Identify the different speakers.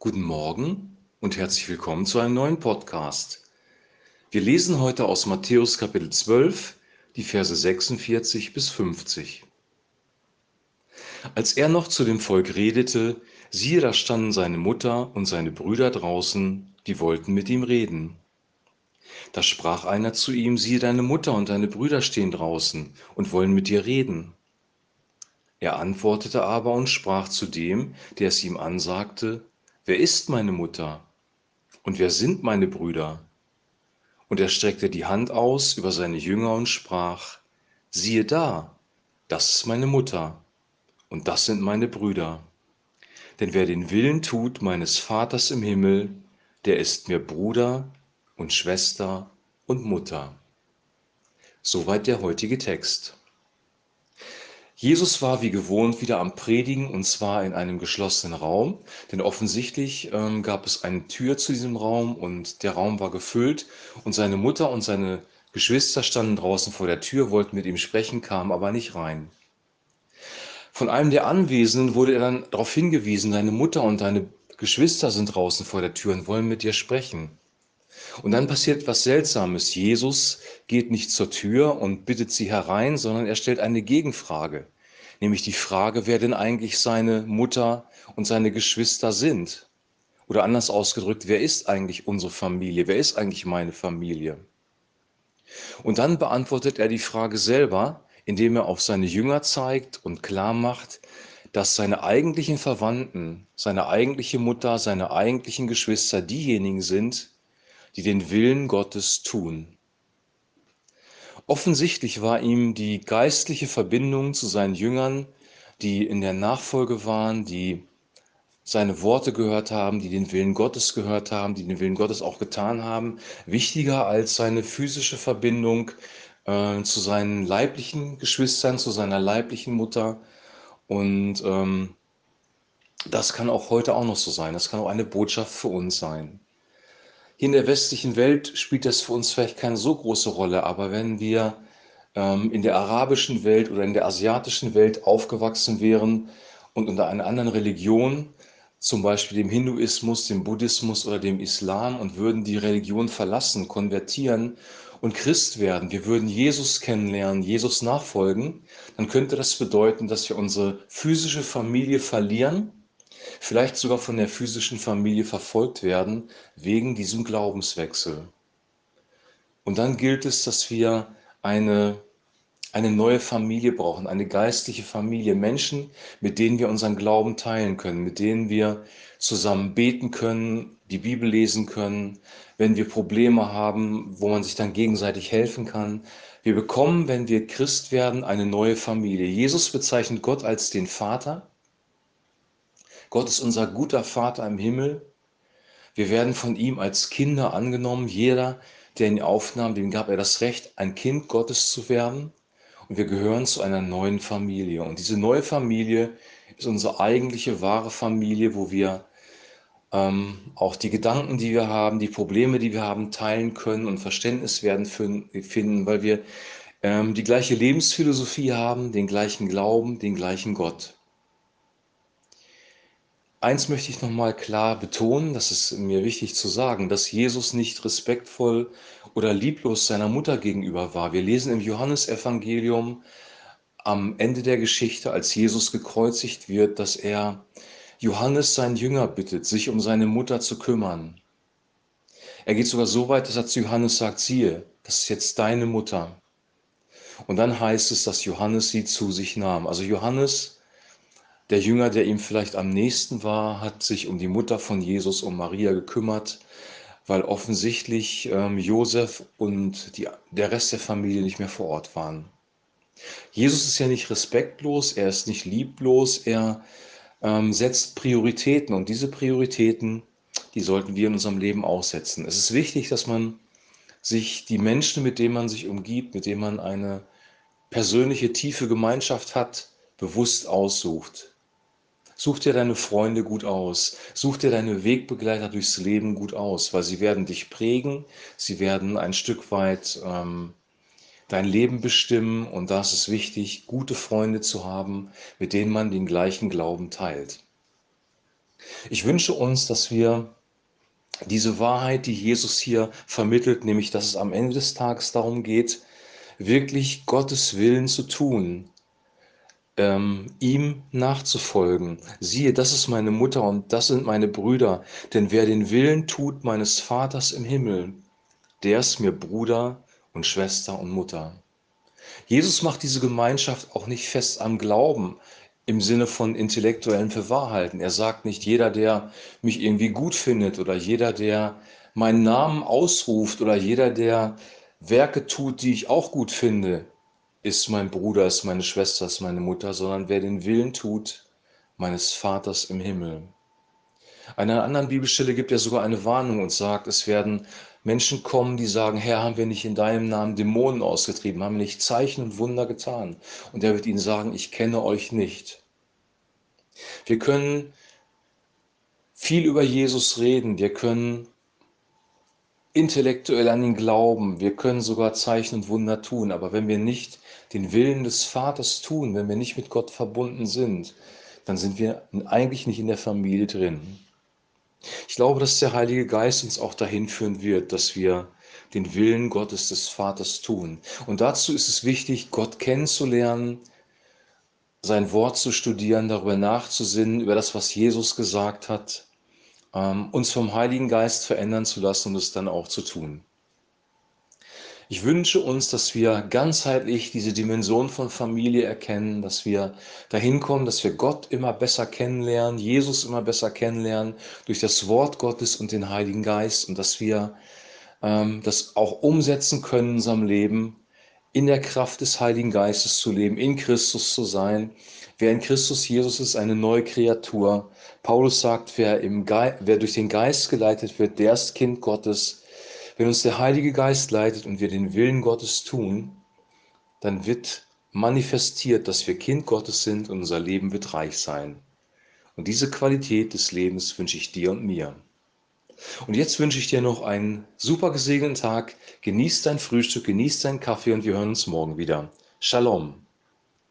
Speaker 1: Guten Morgen und herzlich willkommen zu einem neuen Podcast. Wir lesen heute aus Matthäus Kapitel 12, die Verse 46 bis 50. Als er noch zu dem Volk redete, siehe, da standen seine Mutter und seine Brüder draußen, die wollten mit ihm reden. Da sprach einer zu ihm, siehe, deine Mutter und deine Brüder stehen draußen und wollen mit dir reden. Er antwortete aber und sprach zu dem, der es ihm ansagte, Wer ist meine Mutter? Und wer sind meine Brüder? Und er streckte die Hand aus über seine Jünger und sprach, siehe da, das ist meine Mutter, und das sind meine Brüder. Denn wer den Willen tut meines Vaters im Himmel, der ist mir Bruder und Schwester und Mutter. Soweit der heutige Text. Jesus war wie gewohnt wieder am Predigen und zwar in einem geschlossenen Raum, denn offensichtlich ähm, gab es eine Tür zu diesem Raum und der Raum war gefüllt und seine Mutter und seine Geschwister standen draußen vor der Tür, wollten mit ihm sprechen, kamen aber nicht rein. Von einem der Anwesenden wurde er dann darauf hingewiesen, deine Mutter und deine Geschwister sind draußen vor der Tür und wollen mit dir sprechen. Und dann passiert etwas Seltsames. Jesus geht nicht zur Tür und bittet sie herein, sondern er stellt eine Gegenfrage, nämlich die Frage, wer denn eigentlich seine Mutter und seine Geschwister sind. Oder anders ausgedrückt, wer ist eigentlich unsere Familie? Wer ist eigentlich meine Familie? Und dann beantwortet er die Frage selber, indem er auf seine Jünger zeigt und klar macht, dass seine eigentlichen Verwandten, seine eigentliche Mutter, seine eigentlichen Geschwister diejenigen sind, die den Willen Gottes tun. Offensichtlich war ihm die geistliche Verbindung zu seinen Jüngern, die in der Nachfolge waren, die seine Worte gehört haben, die den Willen Gottes gehört haben, die den Willen Gottes auch getan haben, wichtiger als seine physische Verbindung äh, zu seinen leiblichen Geschwistern, zu seiner leiblichen Mutter. Und ähm, das kann auch heute auch noch so sein. Das kann auch eine Botschaft für uns sein. In der westlichen Welt spielt das für uns vielleicht keine so große Rolle, aber wenn wir ähm, in der arabischen Welt oder in der asiatischen Welt aufgewachsen wären und unter einer anderen Religion, zum Beispiel dem Hinduismus, dem Buddhismus oder dem Islam und würden die Religion verlassen, konvertieren und Christ werden, wir würden Jesus kennenlernen, Jesus nachfolgen, dann könnte das bedeuten, dass wir unsere physische Familie verlieren vielleicht sogar von der physischen Familie verfolgt werden wegen diesem Glaubenswechsel. Und dann gilt es, dass wir eine, eine neue Familie brauchen, eine geistliche Familie, Menschen, mit denen wir unseren Glauben teilen können, mit denen wir zusammen beten können, die Bibel lesen können, wenn wir Probleme haben, wo man sich dann gegenseitig helfen kann. Wir bekommen, wenn wir Christ werden, eine neue Familie. Jesus bezeichnet Gott als den Vater Gott ist unser guter Vater im Himmel. Wir werden von ihm als Kinder angenommen. Jeder, der ihn aufnahm, dem gab er das Recht, ein Kind Gottes zu werden. Und wir gehören zu einer neuen Familie. Und diese neue Familie ist unsere eigentliche wahre Familie, wo wir ähm, auch die Gedanken, die wir haben, die Probleme, die wir haben, teilen können und Verständnis werden finden, weil wir ähm, die gleiche Lebensphilosophie haben, den gleichen Glauben, den gleichen Gott. Eins möchte ich nochmal klar betonen, das ist mir wichtig zu sagen, dass Jesus nicht respektvoll oder lieblos seiner Mutter gegenüber war. Wir lesen im Johannesevangelium am Ende der Geschichte, als Jesus gekreuzigt wird, dass er Johannes, seinen Jünger, bittet, sich um seine Mutter zu kümmern. Er geht sogar so weit, dass er zu Johannes sagt, siehe, das ist jetzt deine Mutter. Und dann heißt es, dass Johannes sie zu sich nahm. Also Johannes der Jünger, der ihm vielleicht am nächsten war, hat sich um die Mutter von Jesus, um Maria gekümmert, weil offensichtlich ähm, Josef und die, der Rest der Familie nicht mehr vor Ort waren. Jesus ist ja nicht respektlos, er ist nicht lieblos, er ähm, setzt Prioritäten und diese Prioritäten, die sollten wir in unserem Leben aussetzen. Es ist wichtig, dass man sich die Menschen, mit denen man sich umgibt, mit denen man eine persönliche, tiefe Gemeinschaft hat, bewusst aussucht. Such dir deine Freunde gut aus. Such dir deine Wegbegleiter durchs Leben gut aus, weil sie werden dich prägen. Sie werden ein Stück weit ähm, dein Leben bestimmen. Und da ist es wichtig, gute Freunde zu haben, mit denen man den gleichen Glauben teilt. Ich wünsche uns, dass wir diese Wahrheit, die Jesus hier vermittelt, nämlich dass es am Ende des Tages darum geht, wirklich Gottes Willen zu tun, ähm, ihm nachzufolgen. Siehe, das ist meine Mutter und das sind meine Brüder, denn wer den Willen tut meines Vaters im Himmel, der ist mir Bruder und Schwester und Mutter. Jesus macht diese Gemeinschaft auch nicht fest am Glauben im Sinne von intellektuellen Verwahrhalten. Er sagt nicht, jeder, der mich irgendwie gut findet oder jeder, der meinen Namen ausruft oder jeder, der Werke tut, die ich auch gut finde, ist mein Bruder, ist meine Schwester, ist meine Mutter, sondern wer den Willen tut meines Vaters im Himmel. An einer anderen Bibelstelle gibt er sogar eine Warnung und sagt, es werden Menschen kommen, die sagen, Herr, haben wir nicht in deinem Namen Dämonen ausgetrieben, haben wir nicht Zeichen und Wunder getan? Und er wird ihnen sagen, ich kenne euch nicht. Wir können viel über Jesus reden, wir können intellektuell an ihn glauben, wir können sogar Zeichen und Wunder tun, aber wenn wir nicht den Willen des Vaters tun, wenn wir nicht mit Gott verbunden sind, dann sind wir eigentlich nicht in der Familie drin. Ich glaube, dass der Heilige Geist uns auch dahin führen wird, dass wir den Willen Gottes des Vaters tun. Und dazu ist es wichtig, Gott kennenzulernen, sein Wort zu studieren, darüber nachzusinnen, über das, was Jesus gesagt hat, ähm, uns vom Heiligen Geist verändern zu lassen und es dann auch zu tun. Ich wünsche uns, dass wir ganzheitlich diese Dimension von Familie erkennen, dass wir dahin kommen, dass wir Gott immer besser kennenlernen, Jesus immer besser kennenlernen durch das Wort Gottes und den Heiligen Geist und dass wir ähm, das auch umsetzen können in unserem Leben, in der Kraft des Heiligen Geistes zu leben, in Christus zu sein. Wer in Christus Jesus ist, eine neue Kreatur. Paulus sagt, wer, im wer durch den Geist geleitet wird, der ist Kind Gottes. Wenn uns der Heilige Geist leitet und wir den Willen Gottes tun, dann wird manifestiert, dass wir Kind Gottes sind und unser Leben wird reich sein. Und diese Qualität des Lebens wünsche ich dir und mir. Und jetzt wünsche ich dir noch einen super gesegneten Tag. Genieß dein Frühstück, genieß deinen Kaffee und wir hören uns morgen wieder. Shalom.